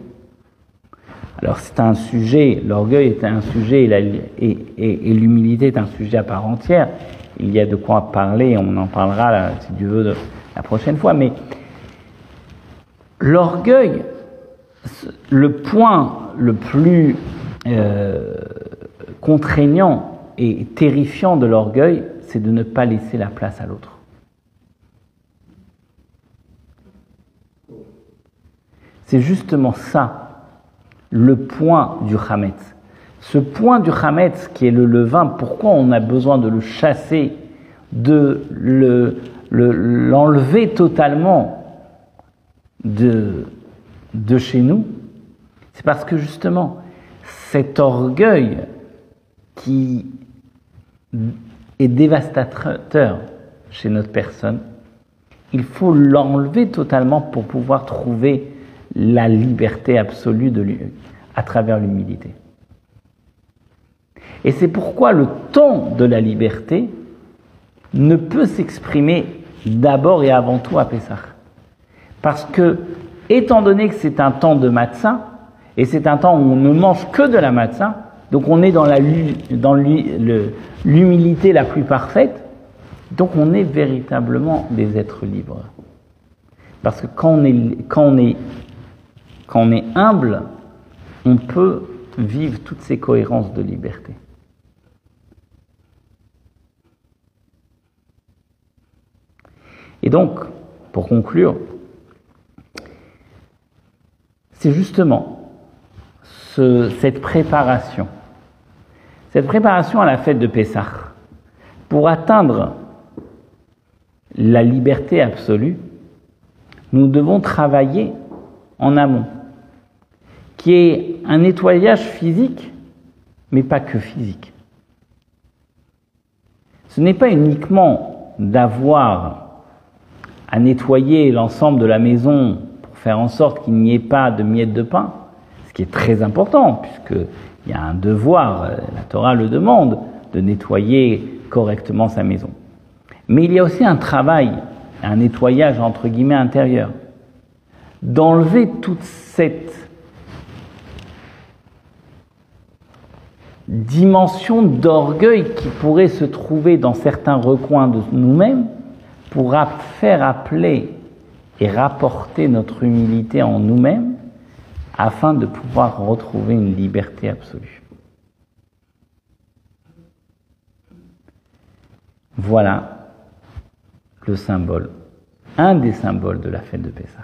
Alors c'est un sujet, l'orgueil est un sujet et l'humilité est un sujet à part entière. Il y a de quoi parler, on en parlera si Dieu veut la prochaine fois, mais l'orgueil, le point le plus euh, contraignant et terrifiant de l'orgueil, c'est de ne pas laisser la place à l'autre. C'est justement ça, le point du Hametz. Ce point du Hametz qui est le levain, pourquoi on a besoin de le chasser, de le- le- l'enlever totalement de chez nous C'est parce que justement, cet orgueil qui est dévastateur chez notre personne, il faut l'enlever totalement pour pouvoir trouver la liberté absolue de lui, à travers l'humilité. Et c'est pourquoi le temps de la liberté ne peut s'exprimer d'abord et avant tout à Pessah. Parce que, étant donné que c'est un temps de matzah, et c'est un temps où on ne mange que de la matzah, donc on est dans l'humilité la plus parfaite, donc on est véritablement des êtres libres. Parce que quand on est, humble, on peut vivre toutes ces cohérences de liberté. Et donc, pour conclure, c'est justement ce- cette préparation, cette préparation à la fête de Pessah, pour atteindre la liberté absolue, nous devons travailler en amont, qui est un nettoyage physique, mais pas que physique. Ce n'est pas uniquement d'avoir à nettoyer l'ensemble de la maison pour faire en sorte qu'il n'y ait pas de miettes de pain, ce qui est très important, puisqu'il y a un devoir, euh, la Torah le demande, de nettoyer correctement sa maison. Mais il y a aussi un travail, un nettoyage entre guillemets intérieur, d'enlever toute cette dimension d'orgueil qui pourrait se trouver dans certains recoins de nous-mêmes pour faire appeler et rapporter notre humilité en nous-mêmes afin de pouvoir retrouver une liberté absolue. Voilà le symbole, un des symboles de la fête de Pessah.